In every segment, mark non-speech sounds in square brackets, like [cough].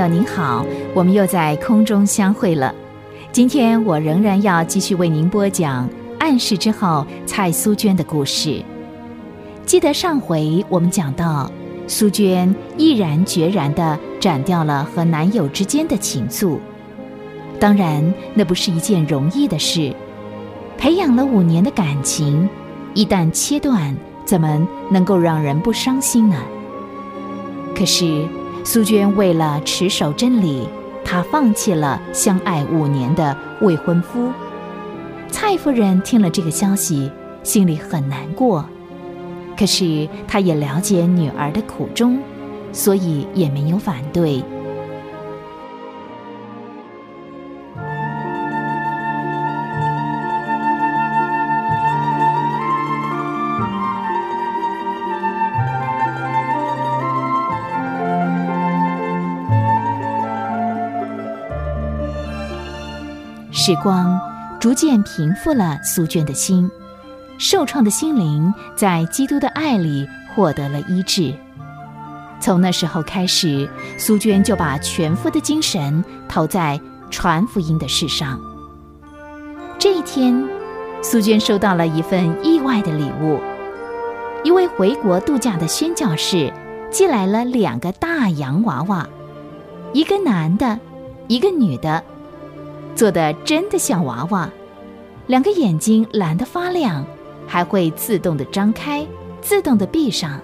友您好，我们又在空中相会了。今天我仍然要继续为您播讲暗示之后蔡苏娟的故事。记得上回我们讲到，苏娟毅然决然地斩掉了和男友之间的情愫。当然，那不是一件容易的事。培养了五年的感情，一旦切断，怎么能够让人不伤心呢？可是。苏娟为了持守真理，她放弃了相爱五年的未婚夫。蔡夫人听了这个消息，心里很难过。可是她也了解女儿的苦衷，所以也没有反对。时光逐渐平复了苏娟的心，受创的心灵在基督的爱里获得了医治。从那时候开始，苏娟就把全副的精神投在传福音的事上。这一天，苏娟收到了一份意外的礼物，一位回国度假的宣教士寄来了两个大洋娃娃，一个男的，一个女的。做的真的像娃娃，两个眼睛蓝得发亮，还会自动的张开，自动的闭上。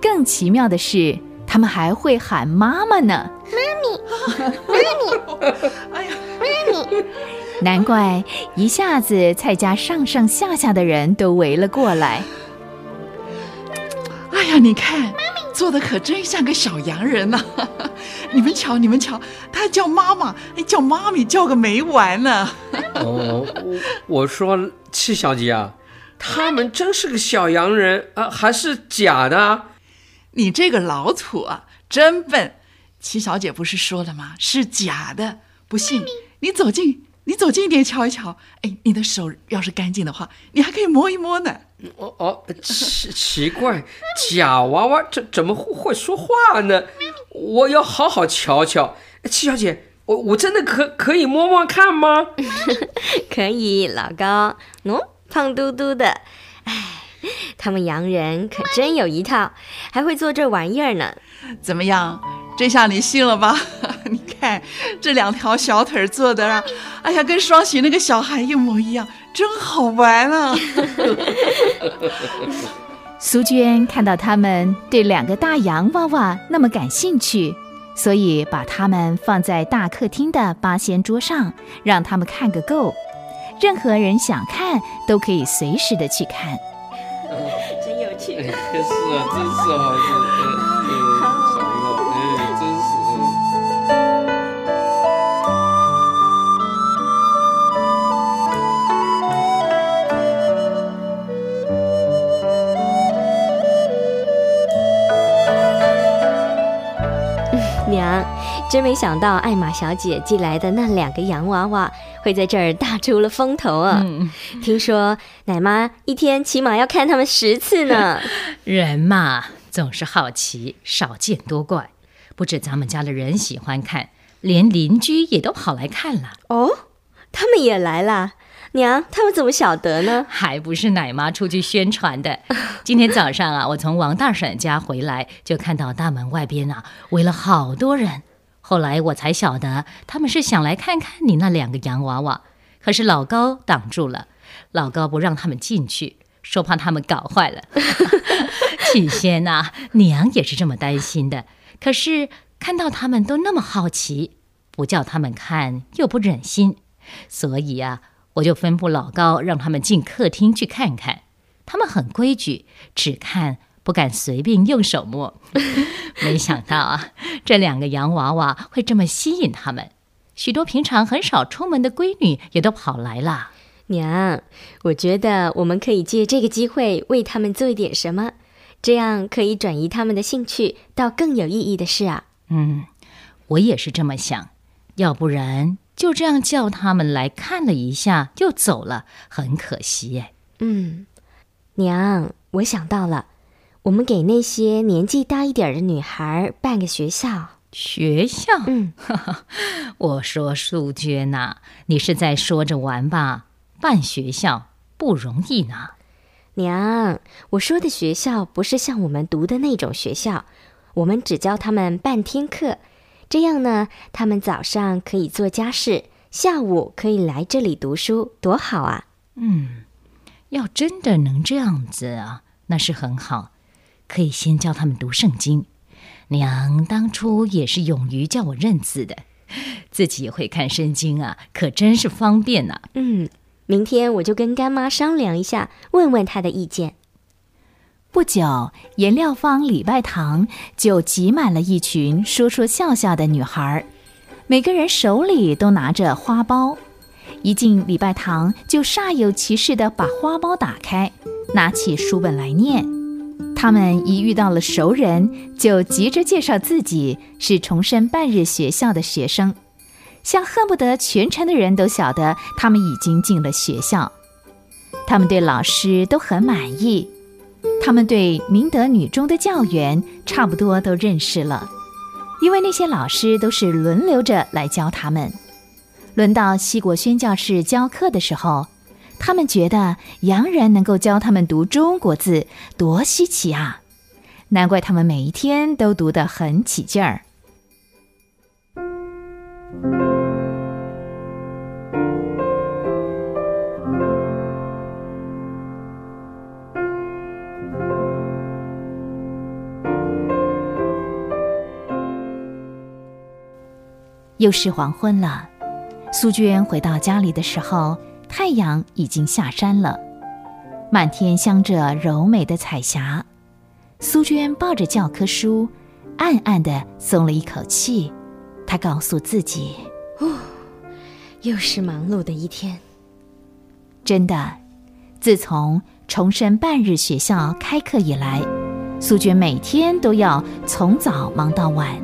更奇妙的是，他们还会喊妈妈呢！妈咪，妈咪，[laughs] 哎呀，妈咪！难怪一下子蔡家上上下下的人都围了过来。哎呀，你看。做的可真像个小洋人呐！你们瞧，你们瞧，他叫妈妈，叫妈咪，叫个没完呢。哦，我我说七小姐啊，他们真是个小洋人啊，还是假的？你这个老土啊，真笨！七小姐不是说了吗？是假的，不信你走近。你走近一点瞧一瞧，哎，你的手要是干净的话，你还可以摸一摸呢。哦哦，奇 [laughs] 奇怪，假娃娃怎怎么会说话呢？我要好好瞧瞧。七小姐，我我真的可可以摸摸看吗？[laughs] 可以，老高，喏，胖嘟嘟的，哎，他们洋人可真有一套，还会做这玩意儿呢。怎么样？这下你信了吧？[laughs] 你看这两条小腿做的啊，哎呀，跟双喜那个小孩一模一样，真好玩啊！[laughs] [laughs] 苏娟看到他们对两个大洋娃娃那么感兴趣，所以把他们放在大客厅的八仙桌上，让他们看个够。任何人想看都可以随时的去看。真有趣！是啊，真是好。娘，真没想到艾玛小姐寄来的那两个洋娃娃会在这儿大出了风头啊！听说奶妈一天起码要看他们十次呢。[laughs] 人嘛，总是好奇，少见多怪。不止咱们家的人喜欢看，连邻居也都跑来看了。哦，他们也来了。娘，他们怎么晓得呢？还不是奶妈出去宣传的。今天早上啊，我从王大婶家回来，就看到大门外边啊围了好多人。后来我才晓得，他们是想来看看你那两个洋娃娃。可是老高挡住了，老高不让他们进去，说怕他们搞坏了。[laughs] 起先呐，娘也是这么担心的。可是看到他们都那么好奇，不叫他们看又不忍心，所以呀。我就吩咐老高让他们进客厅去看看，他们很规矩，只看不敢随便用手摸。[laughs] 没想到啊，这两个洋娃娃会这么吸引他们，许多平常很少出门的闺女也都跑来了。娘，我觉得我们可以借这个机会为他们做一点什么，这样可以转移他们的兴趣到更有意义的事啊。嗯，我也是这么想，要不然。就这样叫他们来看了一下，就走了，很可惜哎。嗯，娘，我想到了，我们给那些年纪大一点的女孩办个学校，学校？嗯，[laughs] 我说素娟呐、你是在说着玩吧？办学校不容易呢。娘，我说的学校不是像我们读的那种学校，我们只教他们半天课，这样呢，他们早上可以做家事，下午可以来这里读书，多好啊！嗯，要真的能这样子啊，那是很好。可以先教他们读圣经。娘当初也是勇于叫我认字的，自己也会看圣经啊，可真是方便呐、嗯，明天我就跟干妈商量一下，问问她的意见。不久，颜料坊礼拜堂就挤满了一群说说笑笑的女孩儿，每个人手里都拿着花苞。一进礼拜堂，就煞有其事地把花苞打开，拿起书本来念。他们一遇到了熟人，就急着介绍自己是重生半日学校的学生，像恨不得全城的人都晓得他们已经进了学校。他们对老师都很满意。他们对明德女中的教员差不多都认识了，因为那些老师都是轮流着来教他们。轮到西国宣教士教课的时候，他们觉得洋人能够教他们读中国字，多稀奇啊！难怪他们每一天都读得很起劲儿。又是黄昏了，苏娟回到家里的时候，太阳已经下山了，满天镶着柔美的彩霞。苏娟抱着教科书，暗暗的松了一口气。她告诉自己，哦又是忙碌的一天。真的，自从重生半日学校开课以来，苏娟每天都要从早忙到晚。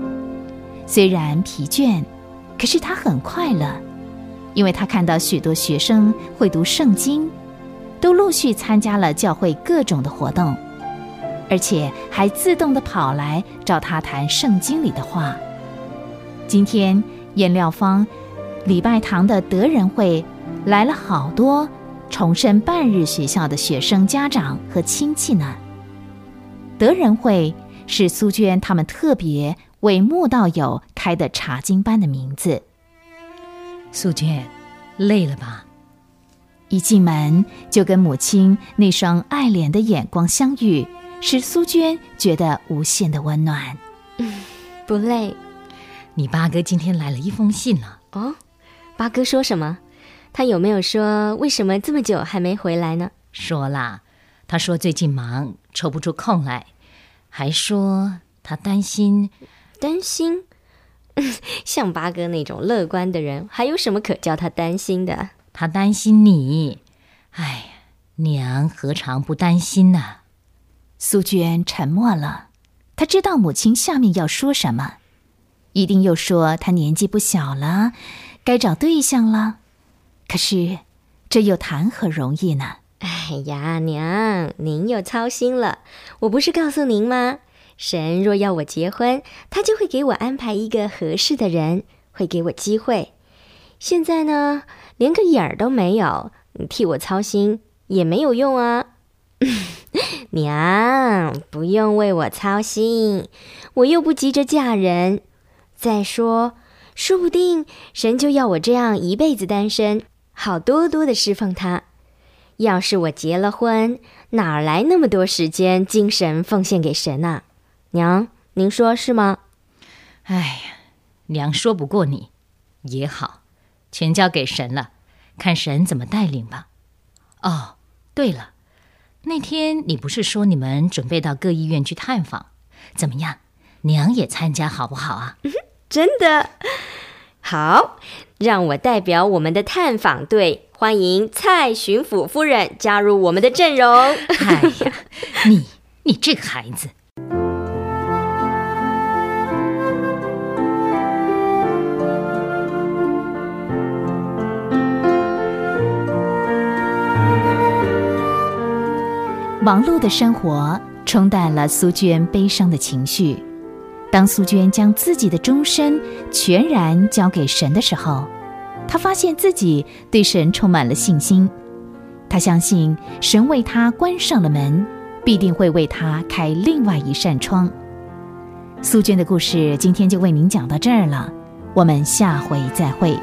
虽然疲倦，可是她很快乐，因为他看到许多学生会读圣经，都陆续参加了教会各种的活动，而且还自动的跑来找他谈圣经里的话。今天颜料坊礼拜堂的德人会来了好多重申半日学校的学生、家长和亲戚呢。德人会是苏娟他们特别为慕道友开的查经班的名字。素娟，累了吧？一进门就跟母亲那双爱怜的眼光相遇，使苏娟觉得无限的温暖。嗯 [laughs] 不累你八哥今天来了一封信呢、哦。八哥说什么？他有没有说为什么这么久还没回来呢？说啦，他说最近忙，抽不出空来，还说他担心。担心？[laughs] 像八哥那种乐观的人，还有什么可叫他担心的？他担心你。哎呀，娘何尝不担心呢？苏娟沉默了，她知道母亲下面要说什么，一定又说她年纪不小了，该找对象了。可是这又谈何容易呢？哎呀，娘，您又操心了。我不是告诉您吗？神若要我结婚，他就会给我安排一个合适的人，会给我机会。现在呢，连个影儿都没有，你替我操心也没有用啊。[laughs] 娘，不用为我操心，我又不急着嫁人。再说，说不定神就要我这样一辈子单身，好多多的侍奉他。要是我结了婚，哪来那么多时间、精神奉献给神啊？娘，您说是吗？哎呀，娘说不过你，也好，全交给神了，看神怎么带领吧。哦，对了，那天你不是说你们准备到各医院去探访，怎么样？娘也参加好不好啊？真的好，让我代表我们的探访队，欢迎蔡巡抚夫人加入我们的阵容。哎呀，你你这个孩子。忙碌的生活冲淡了苏娟悲伤的情绪，当苏娟将自己的终身全然交给神的时候，她发现自己对神充满了信心。她相信神为她关上了门，必定会为她开另外一扇窗。苏娟的故事今天就为您讲到这儿了，我们下回再会。